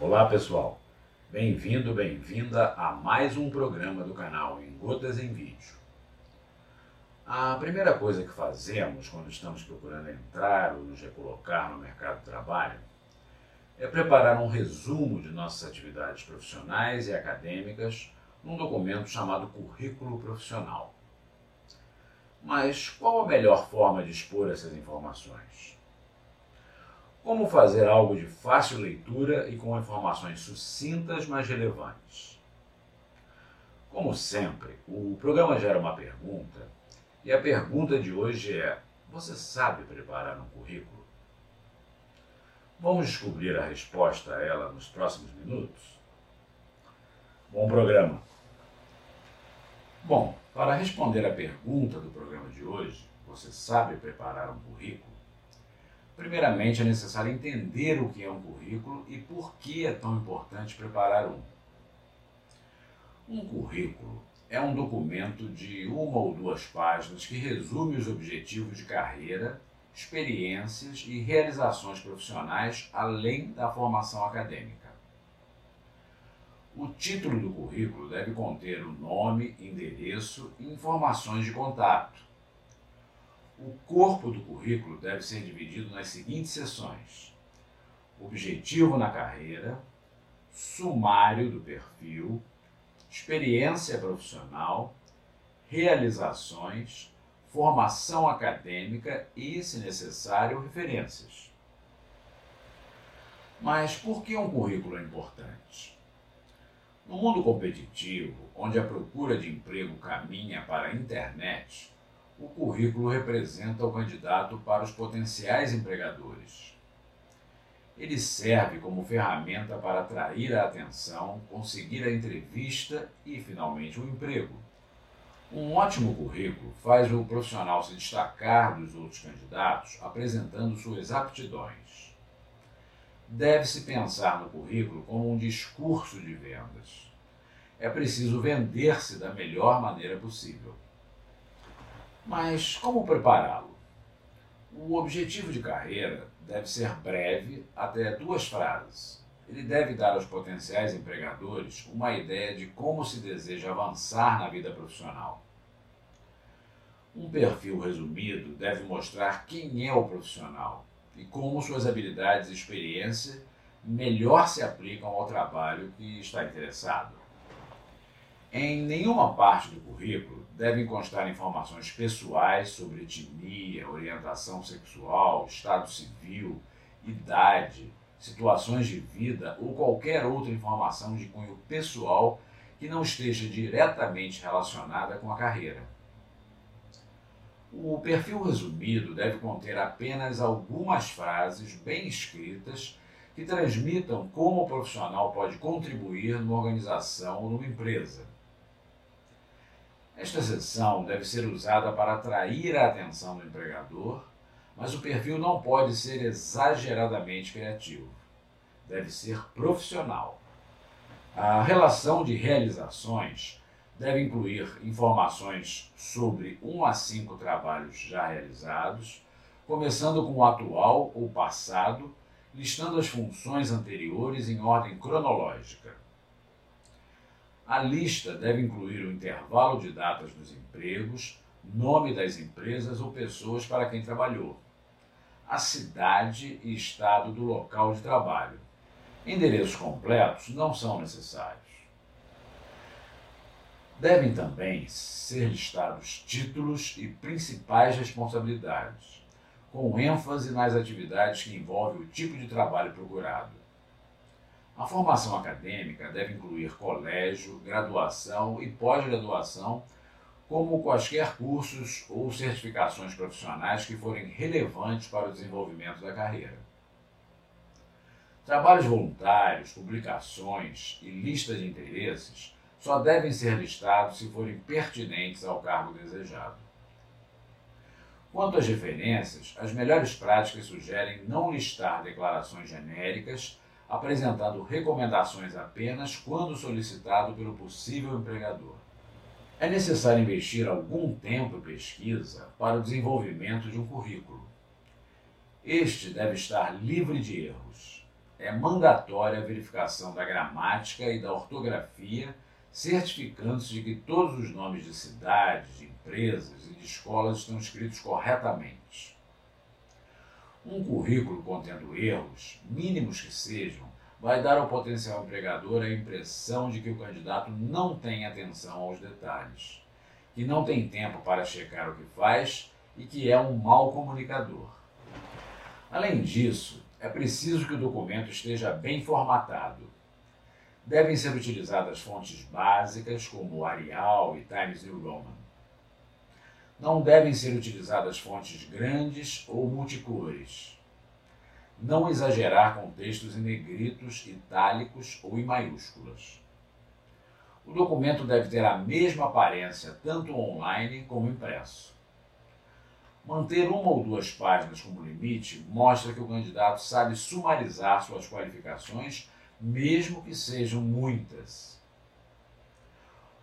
Olá pessoal, bem-vindo, bem-vinda a mais um programa do canal Em Gotas em Vídeo. A primeira coisa que fazemos quando estamos procurando entrar ou nos recolocar no mercado de trabalho é preparar um resumo de nossas atividades profissionais e acadêmicas num documento chamado Currículo Profissional. Mas qual a melhor forma de expor essas informações? Como fazer algo de fácil leitura e com informações sucintas, mas relevantes? Como sempre, o programa gera uma pergunta e a pergunta de hoje é: você sabe preparar um currículo? Vamos descobrir a resposta a ela nos próximos minutos? Bom programa! Bom, para responder à pergunta do programa de hoje, você sabe preparar um currículo? Primeiramente, é necessário entender o que é um currículo e por que é tão importante preparar um. Um currículo é um documento de uma ou duas páginas que resume os objetivos de carreira, experiências e realizações profissionais além da formação acadêmica. O título do currículo deve conter o nome, endereço e informações de contato o corpo do currículo deve ser dividido nas seguintes seções: objetivo na carreira, sumário do perfil, experiência profissional, realizações, formação acadêmica e, se necessário, referências. Mas por que um currículo é importante? No mundo competitivo, onde a procura de emprego caminha para a internet, o currículo representa o candidato para os potenciais empregadores. Ele serve como ferramenta para atrair a atenção, conseguir a entrevista e, finalmente, o um emprego. Um ótimo currículo faz o profissional se destacar dos outros candidatos, apresentando suas aptidões. Deve-se pensar no currículo como um discurso de vendas. É preciso vender-se da melhor maneira possível. Mas como prepará-lo? O objetivo de carreira deve ser breve, até duas frases. Ele deve dar aos potenciais empregadores uma ideia de como se deseja avançar na vida profissional. Um perfil resumido deve mostrar quem é o profissional e como suas habilidades e experiência melhor se aplicam ao trabalho que está interessado. Em nenhuma parte do currículo devem constar informações pessoais sobre etnia, orientação sexual, estado civil, idade, situações de vida ou qualquer outra informação de cunho pessoal que não esteja diretamente relacionada com a carreira. O perfil resumido deve conter apenas algumas frases bem escritas que transmitam como o profissional pode contribuir numa organização ou numa empresa esta seção deve ser usada para atrair a atenção do empregador, mas o perfil não pode ser exageradamente criativo. Deve ser profissional. A relação de realizações deve incluir informações sobre um a cinco trabalhos já realizados, começando com o atual ou passado, listando as funções anteriores em ordem cronológica. A lista deve incluir o intervalo de datas dos empregos, nome das empresas ou pessoas para quem trabalhou, a cidade e estado do local de trabalho. Endereços completos não são necessários. Devem também ser listados títulos e principais responsabilidades, com ênfase nas atividades que envolvem o tipo de trabalho procurado a formação acadêmica deve incluir colégio, graduação e pós-graduação, como quaisquer cursos ou certificações profissionais que forem relevantes para o desenvolvimento da carreira. Trabalhos voluntários, publicações e lista de interesses só devem ser listados se forem pertinentes ao cargo desejado. Quanto às referências, as melhores práticas sugerem não listar declarações genéricas apresentando recomendações apenas quando solicitado pelo possível empregador. É necessário investir algum tempo e pesquisa para o desenvolvimento de um currículo. Este deve estar livre de erros. é mandatória a verificação da gramática e da ortografia, certificando-se de que todos os nomes de cidades, de empresas e de escolas estão escritos corretamente. Um currículo contendo erros, mínimos que sejam, vai dar ao potencial empregador a impressão de que o candidato não tem atenção aos detalhes, que não tem tempo para checar o que faz e que é um mau comunicador. Além disso, é preciso que o documento esteja bem formatado. Devem ser utilizadas fontes básicas como Arial e Times New Roman. Não devem ser utilizadas fontes grandes ou multicores não exagerar com textos em negritos, itálicos ou em maiúsculas. O documento deve ter a mesma aparência tanto online como impresso. Manter uma ou duas páginas como limite mostra que o candidato sabe sumarizar suas qualificações, mesmo que sejam muitas.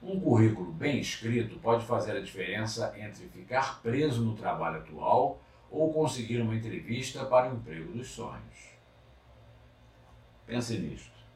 Um currículo bem escrito pode fazer a diferença entre ficar preso no trabalho atual ou conseguir uma entrevista para o emprego dos sonhos. Pense nisto.